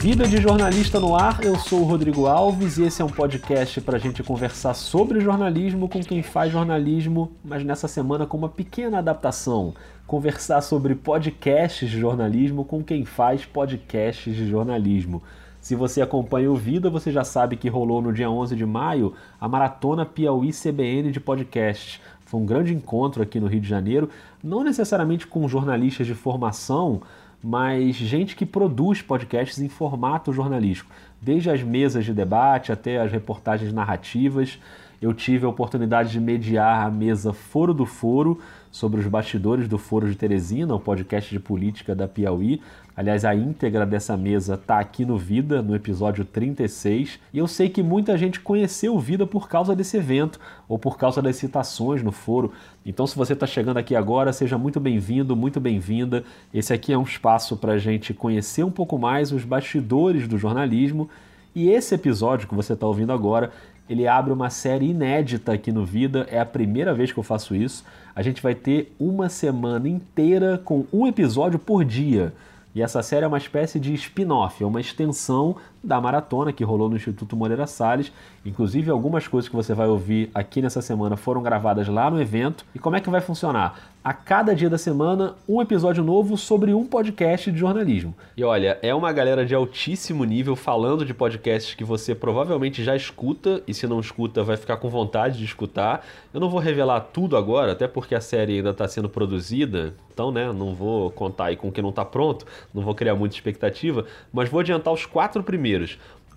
Vida de Jornalista no Ar, eu sou o Rodrigo Alves e esse é um podcast para a gente conversar sobre jornalismo com quem faz jornalismo, mas nessa semana com uma pequena adaptação. Conversar sobre podcasts de jornalismo com quem faz podcasts de jornalismo. Se você acompanha o Vida, você já sabe que rolou no dia 11 de maio a Maratona Piauí CBN de podcasts. Foi um grande encontro aqui no Rio de Janeiro, não necessariamente com jornalistas de formação, mas gente que produz podcasts em formato jornalístico, desde as mesas de debate até as reportagens narrativas. Eu tive a oportunidade de mediar a mesa Foro do Foro sobre os bastidores do Foro de Teresina, o podcast de política da Piauí. Aliás, a íntegra dessa mesa está aqui no Vida, no episódio 36. E eu sei que muita gente conheceu Vida por causa desse evento ou por causa das citações no foro. Então, se você está chegando aqui agora, seja muito bem-vindo, muito bem-vinda. Esse aqui é um espaço para a gente conhecer um pouco mais os bastidores do jornalismo. E esse episódio que você está ouvindo agora ele abre uma série inédita aqui no Vida. É a primeira vez que eu faço isso. A gente vai ter uma semana inteira com um episódio por dia. E essa série é uma espécie de spin-off, é uma extensão da maratona que rolou no Instituto Moreira Salles. Inclusive, algumas coisas que você vai ouvir aqui nessa semana foram gravadas lá no evento. E como é que vai funcionar? A cada dia da semana, um episódio novo sobre um podcast de jornalismo. E olha, é uma galera de altíssimo nível falando de podcasts que você provavelmente já escuta, e se não escuta, vai ficar com vontade de escutar. Eu não vou revelar tudo agora, até porque a série ainda está sendo produzida, então, né, não vou contar aí com o que não está pronto, não vou criar muita expectativa, mas vou adiantar os quatro primeiros.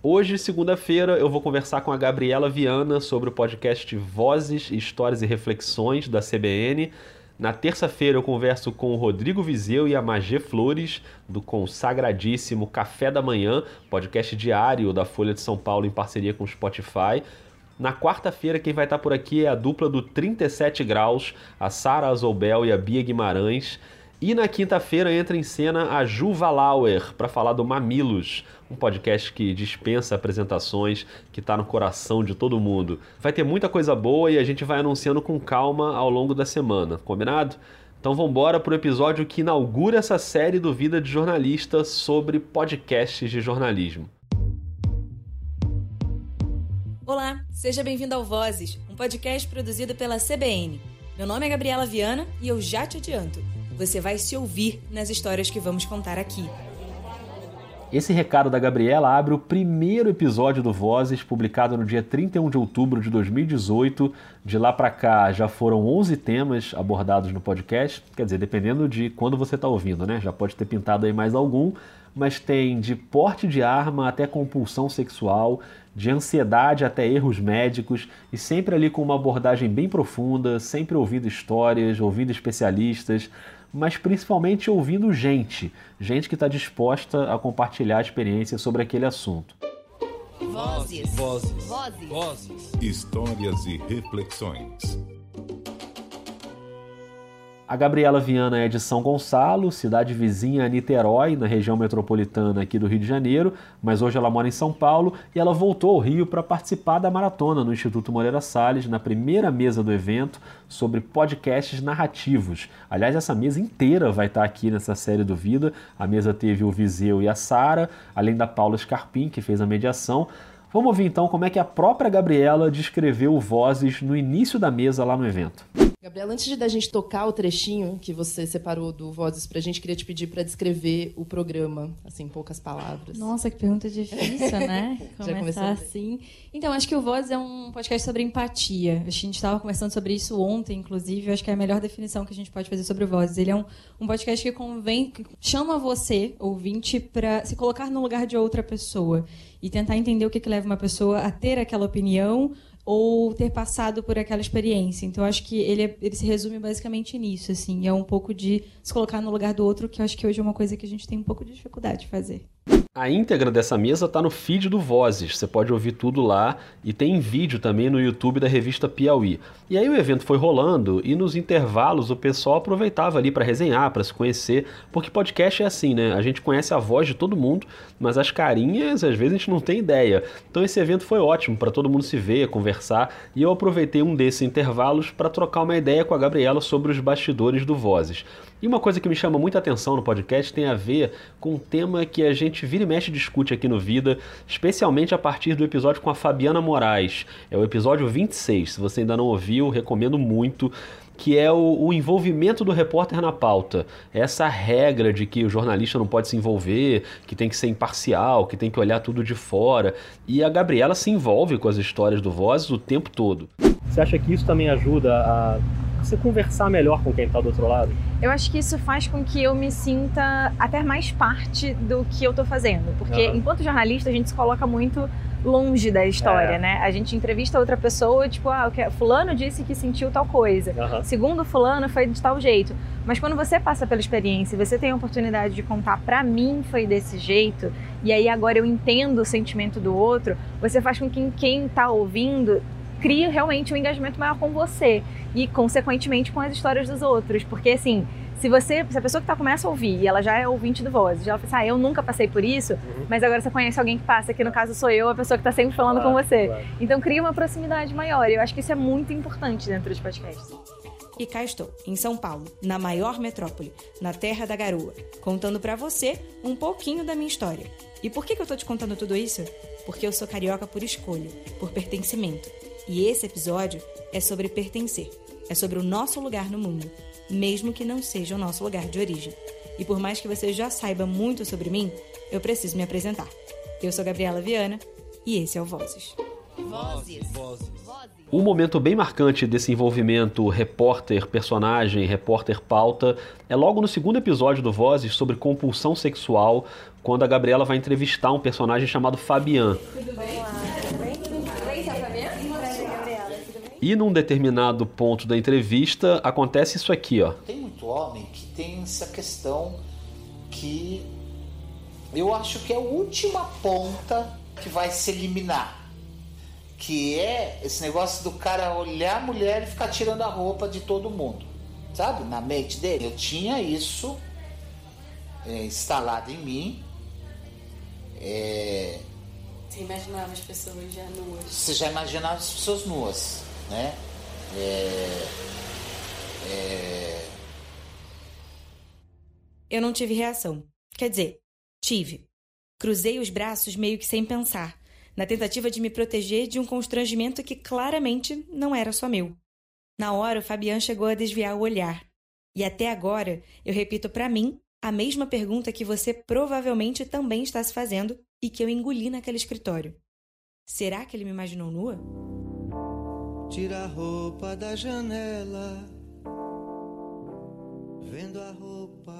Hoje, segunda-feira, eu vou conversar com a Gabriela Viana sobre o podcast Vozes, Histórias e Reflexões da CBN. Na terça-feira eu converso com o Rodrigo Vizeu e a Magê Flores, do consagradíssimo Café da Manhã, podcast diário da Folha de São Paulo em parceria com o Spotify. Na quarta-feira, quem vai estar por aqui é a dupla do 37 Graus, a Sara Azobel e a Bia Guimarães. E na quinta-feira entra em cena a Juva Lauer para falar do Mamilos, um podcast que dispensa apresentações, que está no coração de todo mundo. Vai ter muita coisa boa e a gente vai anunciando com calma ao longo da semana, combinado? Então vamos embora para o episódio que inaugura essa série do Vida de Jornalista sobre podcasts de jornalismo. Olá, seja bem-vindo ao Vozes, um podcast produzido pela CBN. Meu nome é Gabriela Viana e eu já te adianto, você vai se ouvir nas histórias que vamos contar aqui. Esse recado da Gabriela abre o primeiro episódio do Vozes, publicado no dia 31 de outubro de 2018. De lá para cá já foram 11 temas abordados no podcast, quer dizer, dependendo de quando você está ouvindo, né? Já pode ter pintado aí mais algum, mas tem de porte de arma até compulsão sexual, de ansiedade até erros médicos e sempre ali com uma abordagem bem profunda, sempre ouvindo histórias, ouvindo especialistas, mas principalmente ouvindo gente, gente que está disposta a compartilhar a experiência sobre aquele assunto. Vozes. Vozes. Vozes. Vozes. Histórias e reflexões. A Gabriela Viana é de São Gonçalo, cidade vizinha a Niterói, na região metropolitana aqui do Rio de Janeiro, mas hoje ela mora em São Paulo e ela voltou ao Rio para participar da maratona no Instituto Moreira Salles, na primeira mesa do evento sobre podcasts narrativos. Aliás, essa mesa inteira vai estar aqui nessa série do Vida. A mesa teve o Viseu e a Sara, além da Paula Scarpim, que fez a mediação. Vamos ouvir então como é que a própria Gabriela descreveu Vozes no início da mesa lá no evento. Gabriela, antes de da gente tocar o trechinho que você separou do Vozes pra gente, queria te pedir para descrever o programa, assim, em poucas palavras. Nossa, que pergunta difícil, né? Começar assim. Então, acho que o Vozes é um podcast sobre empatia. A gente estava conversando sobre isso ontem, inclusive. Eu acho que é a melhor definição que a gente pode fazer sobre o Vozes. Ele é um, um podcast que convém, que chama você, ouvinte, para se colocar no lugar de outra pessoa e tentar entender o que, que leva uma pessoa a ter aquela opinião ou ter passado por aquela experiência. Então, acho que ele, é, ele se resume basicamente nisso, assim. É um pouco de se colocar no lugar do outro, que acho que hoje é uma coisa que a gente tem um pouco de dificuldade de fazer. A íntegra dessa mesa está no feed do Vozes, você pode ouvir tudo lá e tem vídeo também no YouTube da revista Piauí. E aí o evento foi rolando e nos intervalos o pessoal aproveitava ali para resenhar, para se conhecer, porque podcast é assim, né? A gente conhece a voz de todo mundo, mas as carinhas às vezes a gente não tem ideia. Então esse evento foi ótimo para todo mundo se ver, conversar e eu aproveitei um desses intervalos para trocar uma ideia com a Gabriela sobre os bastidores do Vozes. E uma coisa que me chama muita atenção no podcast tem a ver com um tema que a gente vira e mexe discute aqui no Vida, especialmente a partir do episódio com a Fabiana Moraes. É o episódio 26. Se você ainda não ouviu, recomendo muito que é o, o, envolvimento do repórter na pauta. Essa regra de que o jornalista não pode se envolver, que tem que ser imparcial, que tem que olhar tudo de fora. E a Gabriela se envolve com as histórias do Vozes o tempo todo. Você acha que isso também ajuda a você conversar melhor com quem está do outro lado? Eu acho que isso faz com que eu me sinta até mais parte do que eu estou fazendo. Porque uhum. enquanto jornalista, a gente se coloca muito longe da história, é. né? A gente entrevista outra pessoa, tipo, ah, fulano disse que sentiu tal coisa. Uhum. Segundo fulano foi de tal jeito. Mas quando você passa pela experiência, você tem a oportunidade de contar para mim foi desse jeito, e aí agora eu entendo o sentimento do outro, você faz com que quem está ouvindo cria realmente um engajamento maior com você e, consequentemente, com as histórias dos outros. Porque, assim, se você, se a pessoa que tá, começa a ouvir e ela já é ouvinte do Voz, já ela fala assim, ah, eu nunca passei por isso, uhum. mas agora você conhece alguém que passa, que no caso sou eu, a pessoa que está sempre falando claro, com você. Claro. Então cria uma proximidade maior. E eu acho que isso é muito importante dentro dos podcasts. E cá estou, em São Paulo, na maior metrópole, na terra da garoa, contando para você um pouquinho da minha história. E por que, que eu tô te contando tudo isso? Porque eu sou carioca por escolha, por pertencimento. E esse episódio é sobre pertencer. É sobre o nosso lugar no mundo, mesmo que não seja o nosso lugar de origem. E por mais que você já saiba muito sobre mim, eu preciso me apresentar. Eu sou Gabriela Viana e esse é o Vozes. Vozes. Vozes. Um momento bem marcante desse envolvimento repórter-personagem, repórter-pauta, é logo no segundo episódio do Vozes sobre compulsão sexual, quando a Gabriela vai entrevistar um personagem chamado Fabian. Tudo bem? E num determinado ponto da entrevista acontece isso aqui, ó. Tem muito homem que tem essa questão que eu acho que é a última ponta que vai se eliminar. Que é esse negócio do cara olhar a mulher e ficar tirando a roupa de todo mundo. Sabe? Na mente dele. Eu tinha isso é, instalado em mim. É... Você imaginava as pessoas já nuas? Você já imaginava as pessoas nuas né? É, é... Eu não tive reação. Quer dizer, tive. Cruzei os braços meio que sem pensar, na tentativa de me proteger de um constrangimento que claramente não era só meu. Na hora, o Fabian chegou a desviar o olhar. E até agora, eu repito para mim a mesma pergunta que você provavelmente também está se fazendo e que eu engoli naquele escritório. Será que ele me imaginou nua? Tira a roupa da janela, vendo a roupa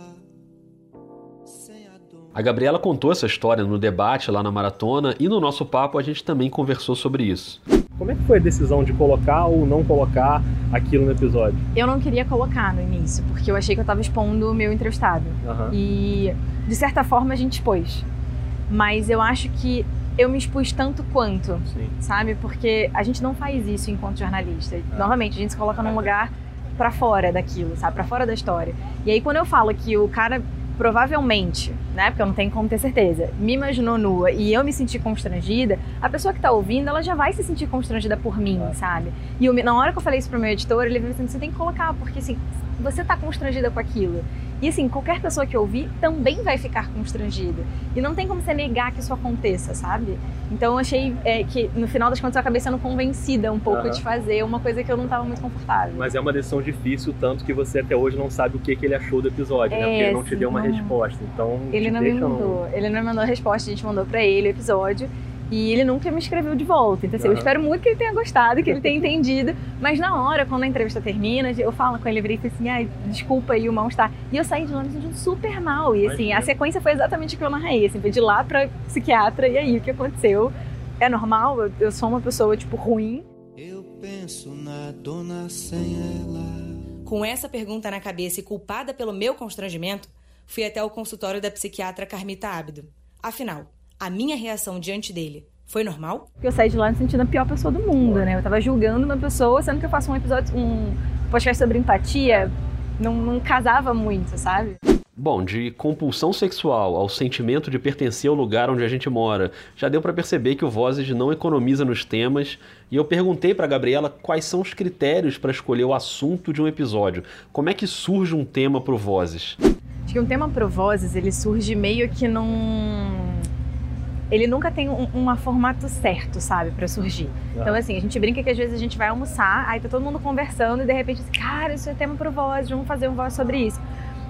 sem a dor. A Gabriela contou essa história no debate lá na maratona e no nosso papo a gente também conversou sobre isso. Como é que foi a decisão de colocar ou não colocar aquilo no episódio? Eu não queria colocar no início, porque eu achei que eu estava expondo o meu entrevistado. Uhum. E, de certa forma, a gente expôs. Mas eu acho que eu me expus tanto quanto, Sim. sabe? Porque a gente não faz isso enquanto jornalista. É. Normalmente a gente se coloca num lugar para fora daquilo, sabe? Para fora da história. E aí quando eu falo que o cara provavelmente, né, porque eu não tenho como ter certeza, me imaginou nua e eu me senti constrangida, a pessoa que tá ouvindo, ela já vai se sentir constrangida por mim, é. sabe? E eu, na hora que eu falei isso pro meu editor, ele falou assim, você tem que colocar, porque assim, você tá constrangida com aquilo. E assim, qualquer pessoa que ouvir também vai ficar constrangida. E não tem como você negar que isso aconteça, sabe? Então eu achei é, que no final das contas eu acabei sendo convencida um pouco uhum. de fazer uma coisa que eu não estava muito confortável. Mas é uma decisão difícil, tanto que você até hoje não sabe o que, que ele achou do episódio, é, né? Porque ele não te deu uma não... resposta. Então. Ele não me mandou. Ele não me mandou a resposta, a gente mandou para ele o episódio. E ele nunca me escreveu de volta. Então, assim, uhum. eu espero muito que ele tenha gostado, que ele tenha entendido. Mas na hora, quando a entrevista termina, eu falo com ele, eu virei e assim, ai, desculpa aí o mal-estar. E eu saí de lá me sentindo super mal. E assim, a sequência foi exatamente o que eu narrei. Assim, foi de lá pra psiquiatra, e aí o que aconteceu? É normal? Eu, eu sou uma pessoa, tipo, ruim? Eu penso na dona sem ela. Com essa pergunta na cabeça e culpada pelo meu constrangimento, fui até o consultório da psiquiatra Carmita Ábido. Afinal, a minha reação diante dele foi normal? Eu saí de lá me sentindo a pior pessoa do mundo, né? Eu tava julgando uma pessoa, sendo que eu faço um episódio, um podcast sobre empatia, não, não casava muito, sabe? Bom, de compulsão sexual ao sentimento de pertencer ao lugar onde a gente mora, já deu para perceber que o Vozes não economiza nos temas, e eu perguntei para Gabriela quais são os critérios para escolher o assunto de um episódio. Como é que surge um tema pro Vozes? Acho que um tema pro Vozes, ele surge meio que num ele nunca tem um, um formato certo, sabe, para surgir. Ah. Então, assim, a gente brinca que às vezes a gente vai almoçar, aí tá todo mundo conversando e de repente, assim, cara, isso é tema pro Voz, vamos fazer um Voz sobre isso.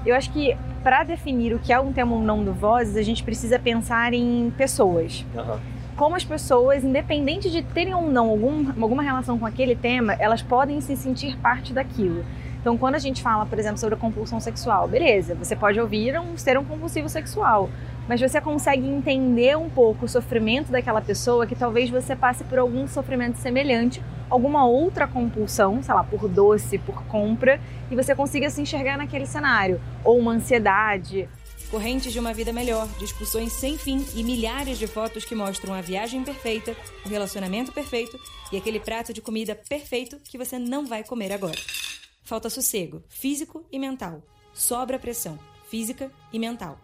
Eu acho que para definir o que é um tema ou não do Vozes, a gente precisa pensar em pessoas. Uhum. Como as pessoas, independente de terem ou não algum, alguma relação com aquele tema, elas podem se sentir parte daquilo. Então, quando a gente fala, por exemplo, sobre a compulsão sexual, beleza, você pode ouvir um, ser um compulsivo sexual, mas você consegue entender um pouco o sofrimento daquela pessoa que talvez você passe por algum sofrimento semelhante, alguma outra compulsão, sei lá, por doce, por compra, e você consiga se enxergar naquele cenário, ou uma ansiedade. Correntes de uma vida melhor, discussões sem fim e milhares de fotos que mostram a viagem perfeita, o relacionamento perfeito e aquele prato de comida perfeito que você não vai comer agora. Falta sossego, físico e mental. Sobra pressão, física e mental.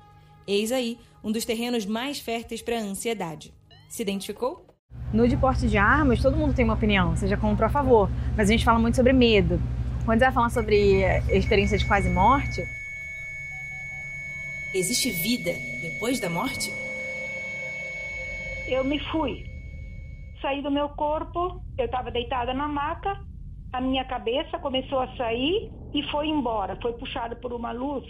Eis aí um dos terrenos mais férteis para a ansiedade. Se identificou? No de porte de armas, todo mundo tem uma opinião, seja contra ou a favor, mas a gente fala muito sobre medo. Quando você vai falar sobre experiência de quase morte. Existe vida depois da morte? Eu me fui. Saí do meu corpo, eu estava deitada na maca, a minha cabeça começou a sair e foi embora, foi puxada por uma luz.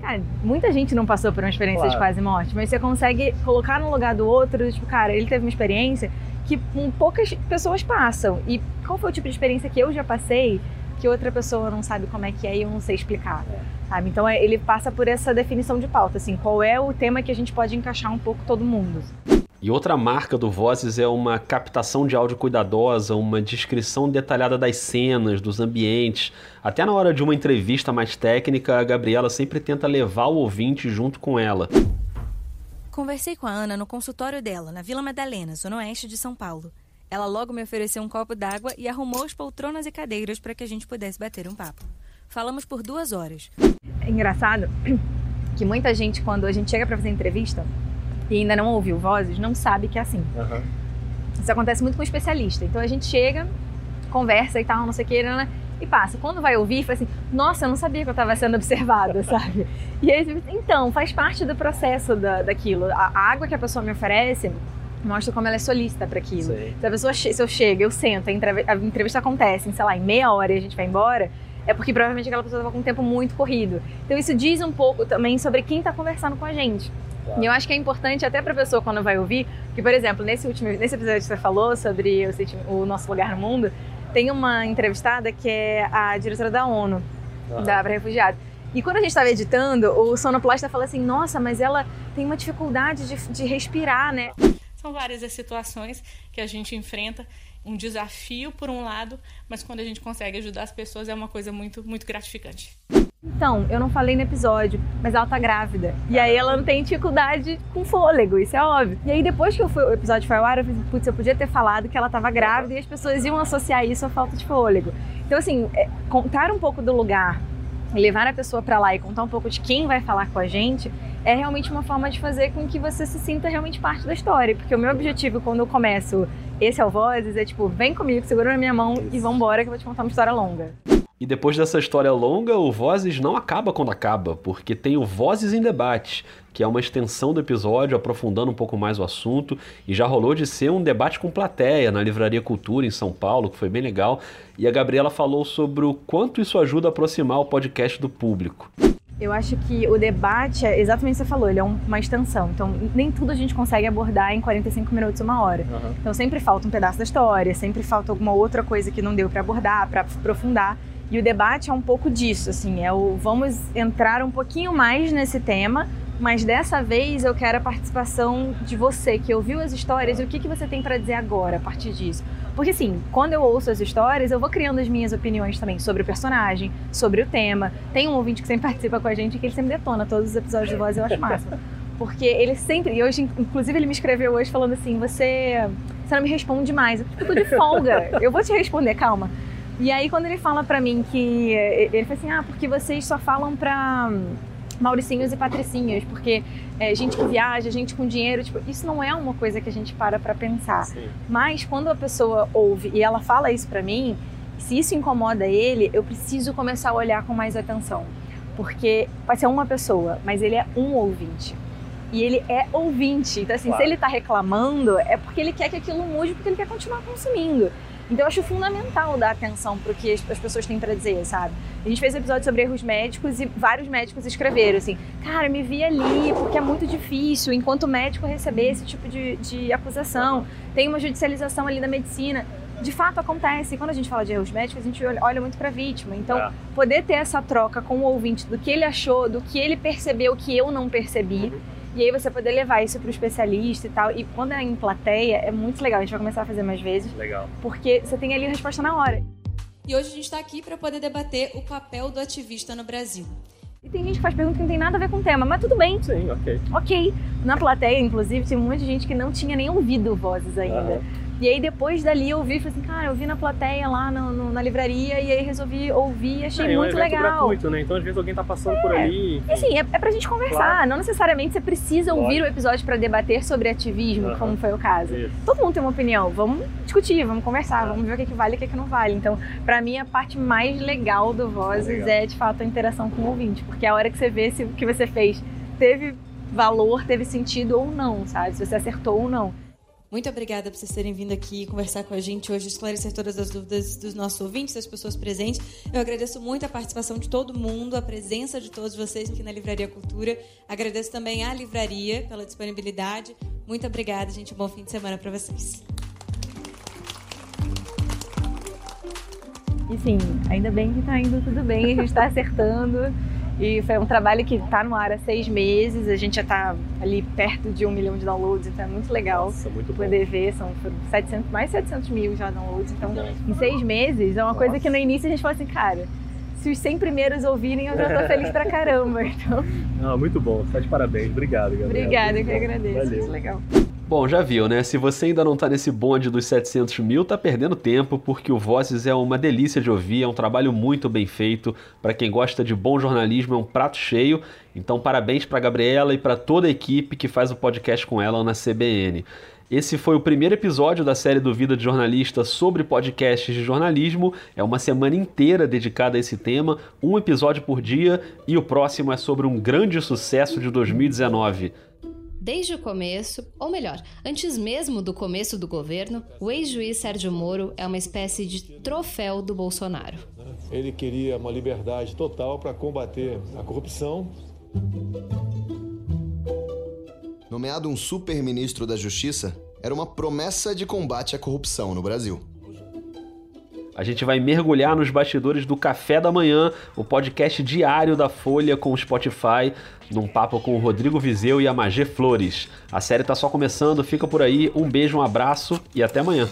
Cara, muita gente não passou por uma experiência claro. de quase morte, mas você consegue colocar no lugar do outro, tipo, cara, ele teve uma experiência que poucas pessoas passam. E qual foi o tipo de experiência que eu já passei que outra pessoa não sabe como é que é e eu não sei explicar? É. Sabe? Então é, ele passa por essa definição de pauta, assim, qual é o tema que a gente pode encaixar um pouco todo mundo. E outra marca do Vozes é uma captação de áudio cuidadosa, uma descrição detalhada das cenas, dos ambientes. Até na hora de uma entrevista mais técnica, a Gabriela sempre tenta levar o ouvinte junto com ela. Conversei com a Ana no consultório dela, na Vila Madalena, zona oeste de São Paulo. Ela logo me ofereceu um copo d'água e arrumou as poltronas e cadeiras para que a gente pudesse bater um papo. Falamos por duas horas. É engraçado que muita gente, quando a gente chega para fazer entrevista, e ainda não ouviu vozes, não sabe que é assim. Uhum. Isso acontece muito com especialista. Então a gente chega, conversa e tal, não sei o que, né, e passa. Quando vai ouvir, fala assim: Nossa, eu não sabia que eu estava sendo observada, sabe? E aí, então, faz parte do processo da, daquilo. A, a água que a pessoa me oferece mostra como ela é solista para aquilo. Se a pessoa, se eu chego, eu sento, a entrevista acontece, em, sei lá, em meia hora e a gente vai embora, é porque provavelmente aquela pessoa estava com um tempo muito corrido. Então isso diz um pouco também sobre quem está conversando com a gente. E eu acho que é importante até para a pessoa quando vai ouvir, que por exemplo, nesse último nesse episódio que você falou sobre o, o nosso lugar no mundo, tem uma entrevistada que é a diretora da ONU, uhum. da para refugiados. E quando a gente estava editando, o sonoplasta fala assim: "Nossa, mas ela tem uma dificuldade de, de respirar, né?" São várias as situações que a gente enfrenta um desafio por um lado, mas quando a gente consegue ajudar as pessoas é uma coisa muito, muito gratificante. Então, eu não falei no episódio, mas ela tá grávida. E aí ela não tem dificuldade com fôlego, isso é óbvio. E aí depois que fui, o episódio foi ao ar, eu falei, putz, eu podia ter falado que ela tava grávida e as pessoas iam associar isso à falta de fôlego. Então, assim, é, contar um pouco do lugar, levar a pessoa para lá e contar um pouco de quem vai falar com a gente, é realmente uma forma de fazer com que você se sinta realmente parte da história. Porque o meu objetivo quando eu começo esse é o Vozes é tipo, vem comigo, segura na minha mão Isso. e vambora que eu vou te contar uma história longa. E depois dessa história longa, o Vozes não acaba quando acaba, porque tem o Vozes em Debate, que é uma extensão do episódio, aprofundando um pouco mais o assunto, e já rolou de ser um debate com plateia na Livraria Cultura em São Paulo, que foi bem legal, e a Gabriela falou sobre o quanto isso ajuda a aproximar o podcast do público. Eu acho que o debate é exatamente o que você falou, ele é uma extensão. Então, nem tudo a gente consegue abordar em 45 minutos, uma hora. Uhum. Então, sempre falta um pedaço da história, sempre falta alguma outra coisa que não deu para abordar, para aprofundar. E o debate é um pouco disso, assim, é o vamos entrar um pouquinho mais nesse tema, mas dessa vez eu quero a participação de você que ouviu as histórias e o que, que você tem para dizer agora a partir disso. Porque assim, quando eu ouço as histórias, eu vou criando as minhas opiniões também sobre o personagem, sobre o tema. Tem um ouvinte que sempre participa com a gente que ele sempre detona todos os episódios de voz, eu acho massa. Porque ele sempre, e hoje, inclusive, ele me escreveu hoje falando assim: você, você não me responde mais. Eu tô de folga, eu vou te responder, calma. E aí, quando ele fala pra mim que. Ele fala assim: ah, porque vocês só falam pra mauricinhos e patricinhas, porque é, gente que viaja, gente com dinheiro, tipo, isso não é uma coisa que a gente para para pensar. Sim. Mas quando a pessoa ouve e ela fala isso para mim, se isso incomoda ele, eu preciso começar a olhar com mais atenção. Porque pode ser uma pessoa, mas ele é um ouvinte. e ele é ouvinte. Então, assim, claro. se ele está reclamando, é porque ele quer que aquilo mude, porque ele quer continuar consumindo. Então eu acho fundamental dar atenção para o que as pessoas têm para dizer, sabe? A gente fez um episódio sobre erros médicos e vários médicos escreveram assim: cara, me vi ali porque é muito difícil, enquanto médico, receber esse tipo de, de acusação. Tem uma judicialização ali da medicina. De fato acontece. Quando a gente fala de erros médicos, a gente olha muito para a vítima. Então, é. poder ter essa troca com o ouvinte do que ele achou, do que ele percebeu que eu não percebi. E aí você poder levar isso para o especialista e tal. E quando é em plateia, é muito legal. A gente vai começar a fazer mais vezes. Legal. Porque você tem ali a resposta na hora. E hoje a gente está aqui para poder debater o papel do ativista no Brasil. E tem gente que faz pergunta que não tem nada a ver com o tema, mas tudo bem. Sim, ok. Ok. Na plateia, inclusive, tinha um monte de gente que não tinha nem ouvido vozes ainda. Uhum. E aí depois dali eu vi, falei assim, cara, eu vi na plateia lá no, no, na livraria e aí resolvi ouvir e achei é, muito é um legal. gratuito, né? Então às vezes alguém tá passando é. por ali. Enfim. Assim, é, é pra gente conversar. Claro. Não necessariamente você precisa ouvir o episódio para debater sobre ativismo, uhum. como foi o caso. Isso. Todo mundo tem uma opinião. Vamos discutir, vamos conversar, vamos ver o que, é que vale e o que, é que não vale. Então, para mim, a parte mais legal do Vozes é de fato a interação com o ouvinte, porque é a hora que você vê se o que você fez teve valor, teve sentido ou não, sabe? Se você acertou ou não. Muito obrigada por vocês terem vindo aqui conversar com a gente hoje, esclarecer todas as dúvidas dos nossos ouvintes, das pessoas presentes. Eu agradeço muito a participação de todo mundo, a presença de todos vocês aqui na Livraria Cultura. Agradeço também à livraria pela disponibilidade. Muito obrigada, gente. Um bom fim de semana para vocês. E sim, ainda bem que está indo tudo bem, a gente está acertando. E foi um trabalho que está no ar há seis meses, a gente já está ali perto de um milhão de downloads, então é muito legal Nossa, muito poder bom. ver. São 700, mais 700 mil já downloads, então em seis meses é uma Nossa. coisa que no início a gente falou assim, cara, se os 100 primeiros ouvirem, eu já estou feliz pra caramba. Então... Não, muito bom, está de parabéns. Obrigado, Gabriel. Obrigada, eu que agradeço. Valeu. Muito legal. Bom, já viu, né? Se você ainda não tá nesse bonde dos 700 mil, tá perdendo tempo, porque o Vozes é uma delícia de ouvir, é um trabalho muito bem feito. Para quem gosta de bom jornalismo, é um prato cheio. Então, parabéns para Gabriela e para toda a equipe que faz o podcast com ela na CBN. Esse foi o primeiro episódio da série do Vida de Jornalista sobre podcasts de jornalismo. É uma semana inteira dedicada a esse tema, um episódio por dia, e o próximo é sobre um grande sucesso de 2019. Desde o começo, ou melhor, antes mesmo do começo do governo, o ex-juiz Sérgio Moro é uma espécie de troféu do Bolsonaro. Ele queria uma liberdade total para combater a corrupção. Nomeado um super-ministro da Justiça, era uma promessa de combate à corrupção no Brasil. A gente vai mergulhar nos bastidores do Café da Manhã, o podcast diário da Folha com o Spotify, num papo com o Rodrigo Vizeu e a Magê Flores. A série tá só começando, fica por aí. Um beijo, um abraço e até amanhã.